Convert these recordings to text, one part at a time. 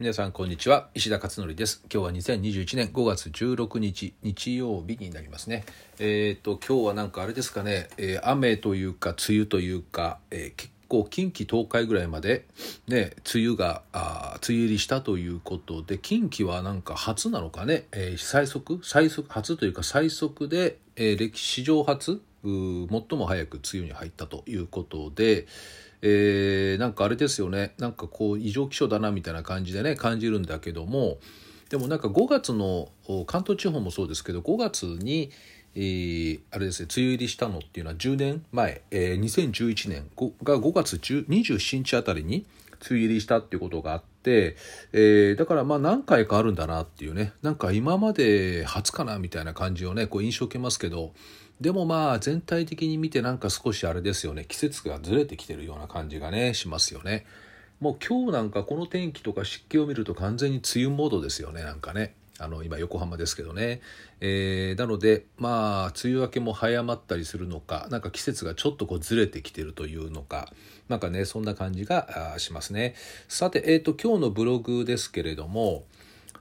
皆さんこんにちは。石田勝則です。今日は2021年5月16日日曜日になりますね。えっ、と今日はなんかあれですかね、えー、雨というか梅雨というか、えー、結構近畿東海ぐらいまでね梅雨があ梅雨入りしたということで近畿はなんか初なのかね、えー、最速最速初というか最速で、え歴史上初最も早く梅雨に入ったということでえー、なんかあれですよね。なんかこう異常気象だなみたいな感じでね感じるんだけどもでもなんか5月の関東地方もそうですけど5月に、えー、あれですね梅雨入りしたのっていうのは10年前、えー、2011年が5月27日あたりに梅雨入りしたっていうことがあって、えー、だからまあ何回かあるんだなっていうね。なんか今まで初かなみたいな感じをねこう印象を受けますけどでもまあ全体的に見てなんか少しあれですよね。季節がずれてきてるような感じがねしますよね。もう今日なんかこの天気とか湿気を見ると完全に梅雨モードですよねなんかね。あの今横浜ですけどね、えー、なのでまあ梅雨明けも早まったりするのかなんか季節がちょっとこうずれてきてるというのかなんかねそんな感じがしますね。さてえっ、ー、と今日のブログですけれども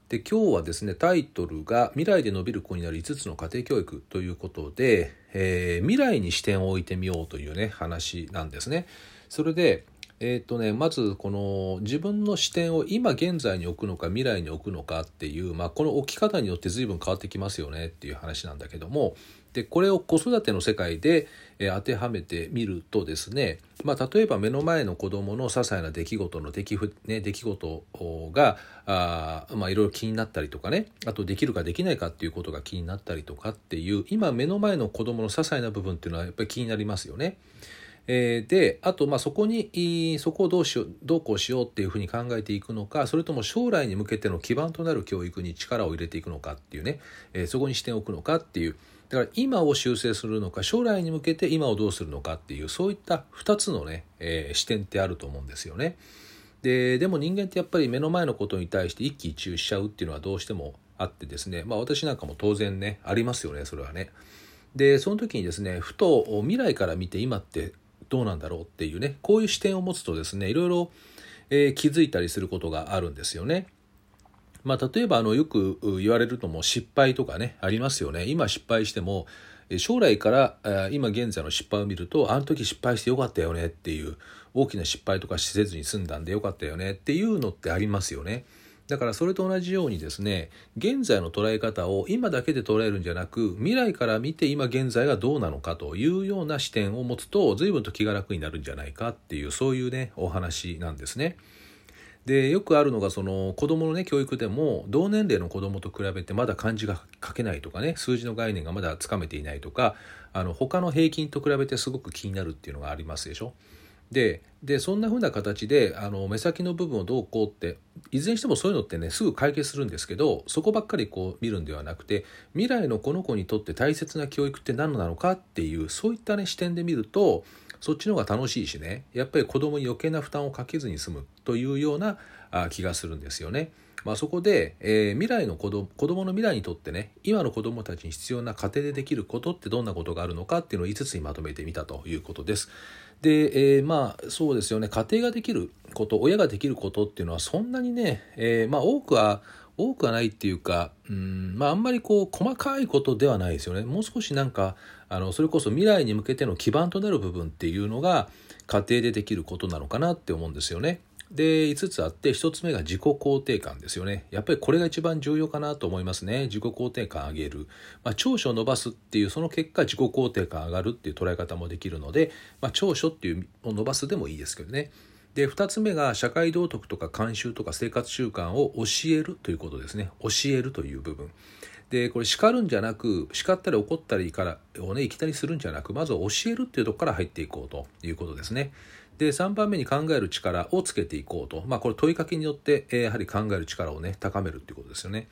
で今日はですねタイトルが「未来で伸びる子になる5つの家庭教育」ということで、えー、未来に視点を置いてみようというね話なんですね。それでえーとね、まずこの自分の視点を今現在に置くのか未来に置くのかっていう、まあ、この置き方によって随分変わってきますよねっていう話なんだけどもでこれを子育ての世界で、え当てはめてみるとですね、まあ、例えば目の前の子どもの些細な出来事の出来,、ね、出来事が、まあ、いろいろ気になったりとかねあとできるかできないかっていうことが気になったりとかっていう今目の前の子どもの些細な部分っていうのはやっぱり気になりますよね。えー、であとまあそこにそこをどうしようどうこうしようっていうふうに考えていくのかそれとも将来に向けての基盤となる教育に力を入れていくのかっていうね、えー、そこに視点を置くのかっていうだから今を修正するのか将来に向けて今をどうするのかっていうそういった2つのね、えー、視点ってあると思うんですよね。ででも人間ってやっぱり目の前のことに対して一喜一憂しちゃうっていうのはどうしてもあってですねまあ私なんかも当然ねありますよねそれはね。でその時にですねふと未来から見て今ってどうなんだろうっていうねこういう視点を持つとですねいろいろ、えー、気づいたりすることがあるんですよね。まあ、例えばあのよく言われるともう失敗とかねありますよね今失敗しても将来から今現在の失敗を見るとあの時失敗してよかったよねっていう大きな失敗とかせずに済んだんでよかったよねっていうのってありますよね。だからそれと同じようにですね現在の捉え方を今だけで捉えるんじゃなく未来から見て今現在がどうなのかというような視点を持つと随分と気が楽になるんじゃないかっていうそういうねお話なんですね。でよくあるのがその子どものね教育でも同年齢の子どもと比べてまだ漢字が書けないとかね数字の概念がまだつかめていないとかあの他の平均と比べてすごく気になるっていうのがありますでしょ。ででそんな風な形であの目先の部分をどうこうっていずれにしてもそういうのってねすぐ解決するんですけどそこばっかりこう見るんではなくて未来のこの子にとって大切な教育って何なのかっていうそういったね視点で見るとそっちの方が楽しいしねやっぱり子供に余計な負担をかけずに済むというような気がするんですよね。まあ、そこで、えー、未来の子供子供の未来にとってね今の子供たちに必要な家庭でできることってどんなことがあるのかっていうのを5つにまとめてみたということです。で、えー、まあそうですよね家庭ができること親ができることっていうのはそんなにね、えー、まあ多くは多くはないっていうか、うん、まああんまりこう細かいことではないですよね。もう少しなんか、あの、それこそ未来に向けての基盤となる部分っていうのが家庭でできることなのかなって思うんですよね。で、5つあって、1つ目が自己肯定感ですよね。やっぱりこれが一番重要かなと思いますね。自己肯定感上げる。まあ、長所を伸ばすっていう、その結果自己肯定感上がるっていう捉え方もできるので、まあ、長所っていうを伸ばすでもいいですけどね。で2つ目が社会道徳とか慣習とか生活習慣を教えるということですね教えるという部分でこれ叱るんじゃなく叱ったり怒ったりからをねいきなりするんじゃなくまずは教えるっていうとこから入っていこうということですねで3番目に考える力をつけていこうと。まあこれ問いかけによってやはり考える力をね高めるっていうことですよね。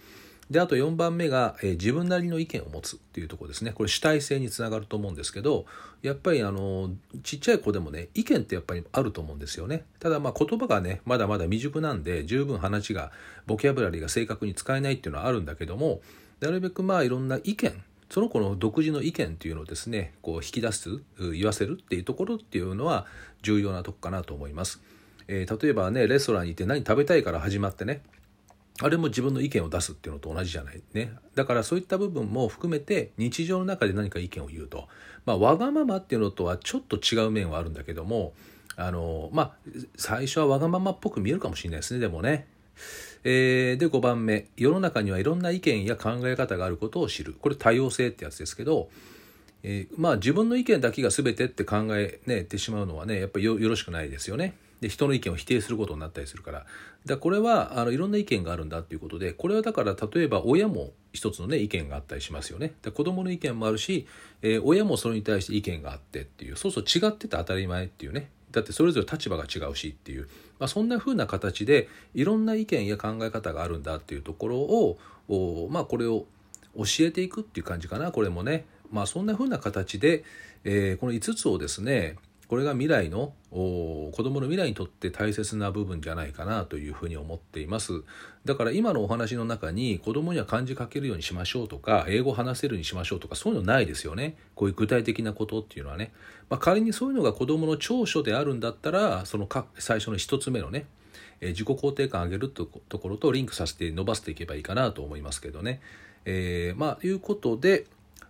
であと4番目が、え、自分なりの意見を持つっていうところですね。これ主体性につながると思うんですけどやっぱりあのちっちゃい子でもね意見ってやっぱりあると思うんですよね。ただまあ言葉がねまだまだ未熟なんで十分話がボキャブラリーが正確に使えないっていうのはあるんだけどもなるべくまあいろんな意見その子の独自の意見っていうのをですねこう引き出す言わせるっていうところっていうのは重要なとこかなと思います。えー、例えばねレストランに行って何食べたいから始まってねあれも自分の意見を出すっていうのと同じじゃないね。だからそういった部分も含めて日常の中で何か意見を言うと。まあ、わがままっていうのとはちょっと違う面はあるんだけども、あの、まあ、最初はわがままっぽく見えるかもしれないですね、でもね。えー、で、5番目。世の中にはいろんな意見や考え方があることを知る。これ多様性ってやつですけど、えー、まあ自分の意見だけが全てって考え、ね、てしまうのはね、やっぱりよろしくないですよね。で人の意見を否定することになったりするからだこれはあのいろんな意見があるんだっていうことでこれはだから例えば親も一つのね意見があったりしますよねで子供の意見もあるし、えー、親もそれに対して意見があってっていうそうそう違ってて当たり前っていうねだってそれぞれ立場が違うしっていう、まあ、そんな風な形でいろんな意見や考え方があるんだっていうところをまあこれを教えていくっていう感じかなこれもね。まあそんな風な形で、えー、この5つをですねこれが未来の子どもの未来にとって大切な部分じゃないかなというふうに思っています。だから今のお話の中に子どもには漢字書けるようにしましょうとか英語話せるようにしましょうとかそういうのないですよね。こういう具体的なことっていうのはね、まあ、仮にそういうのが子どもの長所であるんだったらその最初の1つ目のね自己肯定感上げるところとリンクさせて伸ばしていけばいいかなと思いますけどね。えー、まあいうことで、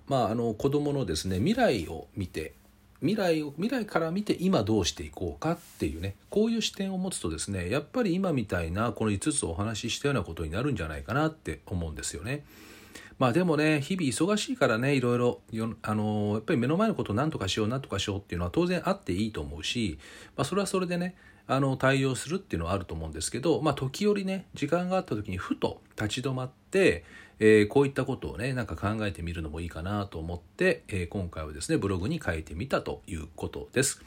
まあ、あの子どものですね未来を見て未来を未来から見て今どうしていこうかっていうねこういう視点を持つとですねやっぱり今みたいなこの5つお話ししたようなことになるんじゃないかなって思うんですよね。まあでもね日々忙しいからねいろいろあのやっぱり目の前のことを何とかしよう何とかしようっていうのは当然あっていいと思うし、まあ、それはそれでねあの対応するっていうのはあると思うんですけど、まあ、時折ね時間があった時にふと立ち止まって、えー、こういったことをねなんか考えてみるのもいいかなと思って、えー、今回はですねブログに書いてみたということです。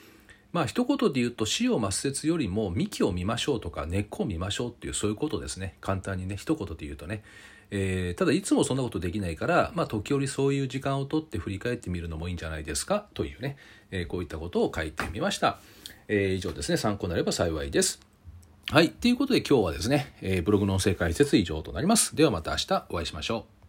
まあ一言で言うと死を抹殺よりも幹を見ましょうとか根っこを見ましょうっていうそういうことですね簡単にね一言で言うとね、えー、ただいつもそんなことできないから、まあ、時折そういう時間をとって振り返ってみるのもいいんじゃないですかというね、えー、こういったことを書いてみました。えー、以上ですね、参考になれば幸いです。はい。ということで今日はですね、え、ブログの音声解説以上となります。ではまた明日お会いしましょう。